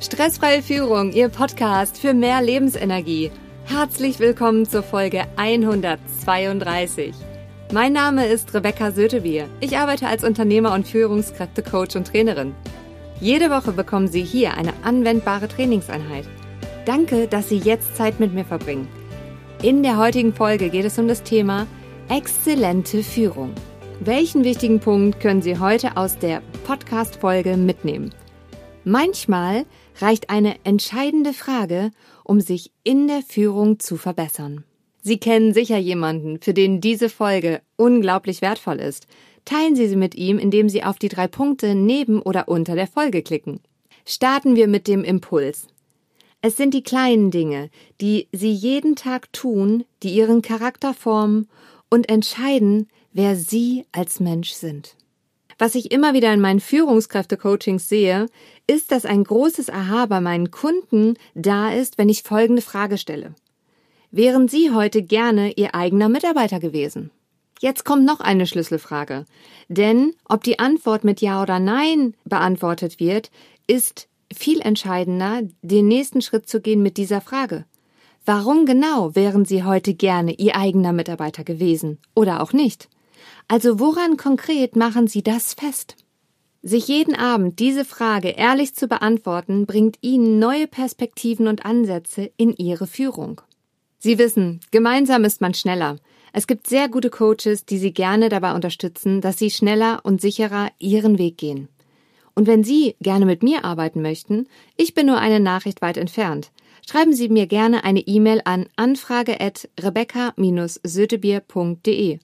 Stressfreie Führung, Ihr Podcast für mehr Lebensenergie. Herzlich willkommen zur Folge 132. Mein Name ist Rebecca Sötebier. Ich arbeite als Unternehmer und Führungskräftecoach und Trainerin. Jede Woche bekommen Sie hier eine anwendbare Trainingseinheit. Danke, dass Sie jetzt Zeit mit mir verbringen. In der heutigen Folge geht es um das Thema exzellente Führung. Welchen wichtigen Punkt können Sie heute aus der Podcast-Folge mitnehmen? Manchmal reicht eine entscheidende Frage, um sich in der Führung zu verbessern. Sie kennen sicher jemanden, für den diese Folge unglaublich wertvoll ist. Teilen Sie sie mit ihm, indem Sie auf die drei Punkte neben oder unter der Folge klicken. Starten wir mit dem Impuls. Es sind die kleinen Dinge, die Sie jeden Tag tun, die Ihren Charakter formen und entscheiden, wer Sie als Mensch sind. Was ich immer wieder in meinen Führungskräfte-Coachings sehe, ist, dass ein großes Aha bei meinen Kunden da ist, wenn ich folgende Frage stelle. Wären Sie heute gerne Ihr eigener Mitarbeiter gewesen? Jetzt kommt noch eine Schlüsselfrage. Denn ob die Antwort mit Ja oder Nein beantwortet wird, ist viel entscheidender, den nächsten Schritt zu gehen mit dieser Frage. Warum genau wären Sie heute gerne Ihr eigener Mitarbeiter gewesen oder auch nicht? Also woran konkret machen Sie das fest? Sich jeden Abend diese Frage ehrlich zu beantworten, bringt Ihnen neue Perspektiven und Ansätze in Ihre Führung. Sie wissen, gemeinsam ist man schneller. Es gibt sehr gute Coaches, die Sie gerne dabei unterstützen, dass Sie schneller und sicherer Ihren Weg gehen. Und wenn Sie gerne mit mir arbeiten möchten, ich bin nur eine Nachricht weit entfernt. Schreiben Sie mir gerne eine E-Mail an anfrage@rebecca-sötebier.de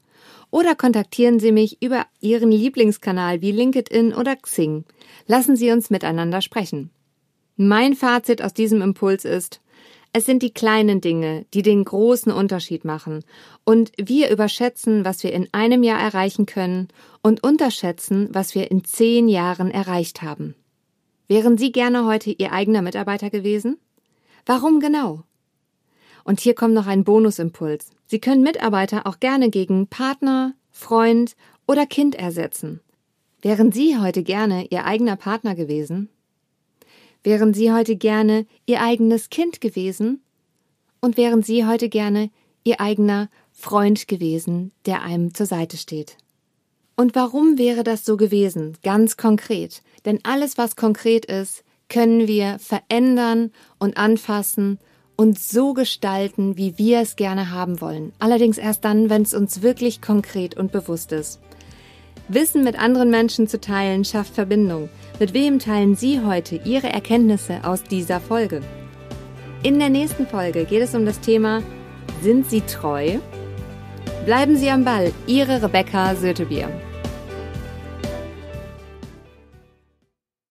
oder kontaktieren Sie mich über Ihren Lieblingskanal wie LinkedIn oder Xing. Lassen Sie uns miteinander sprechen. Mein Fazit aus diesem Impuls ist, es sind die kleinen Dinge, die den großen Unterschied machen, und wir überschätzen, was wir in einem Jahr erreichen können und unterschätzen, was wir in zehn Jahren erreicht haben. Wären Sie gerne heute Ihr eigener Mitarbeiter gewesen? Warum genau? Und hier kommt noch ein Bonusimpuls. Sie können Mitarbeiter auch gerne gegen Partner, Freund oder Kind ersetzen. Wären Sie heute gerne Ihr eigener Partner gewesen? Wären Sie heute gerne Ihr eigenes Kind gewesen? Und wären Sie heute gerne Ihr eigener Freund gewesen, der einem zur Seite steht? Und warum wäre das so gewesen? Ganz konkret. Denn alles, was konkret ist, können wir verändern und anfassen und so gestalten, wie wir es gerne haben wollen. Allerdings erst dann, wenn es uns wirklich konkret und bewusst ist. Wissen mit anderen Menschen zu teilen schafft Verbindung. Mit wem teilen Sie heute Ihre Erkenntnisse aus dieser Folge? In der nächsten Folge geht es um das Thema Sind Sie treu? Bleiben Sie am Ball, Ihre Rebecca Sötebier.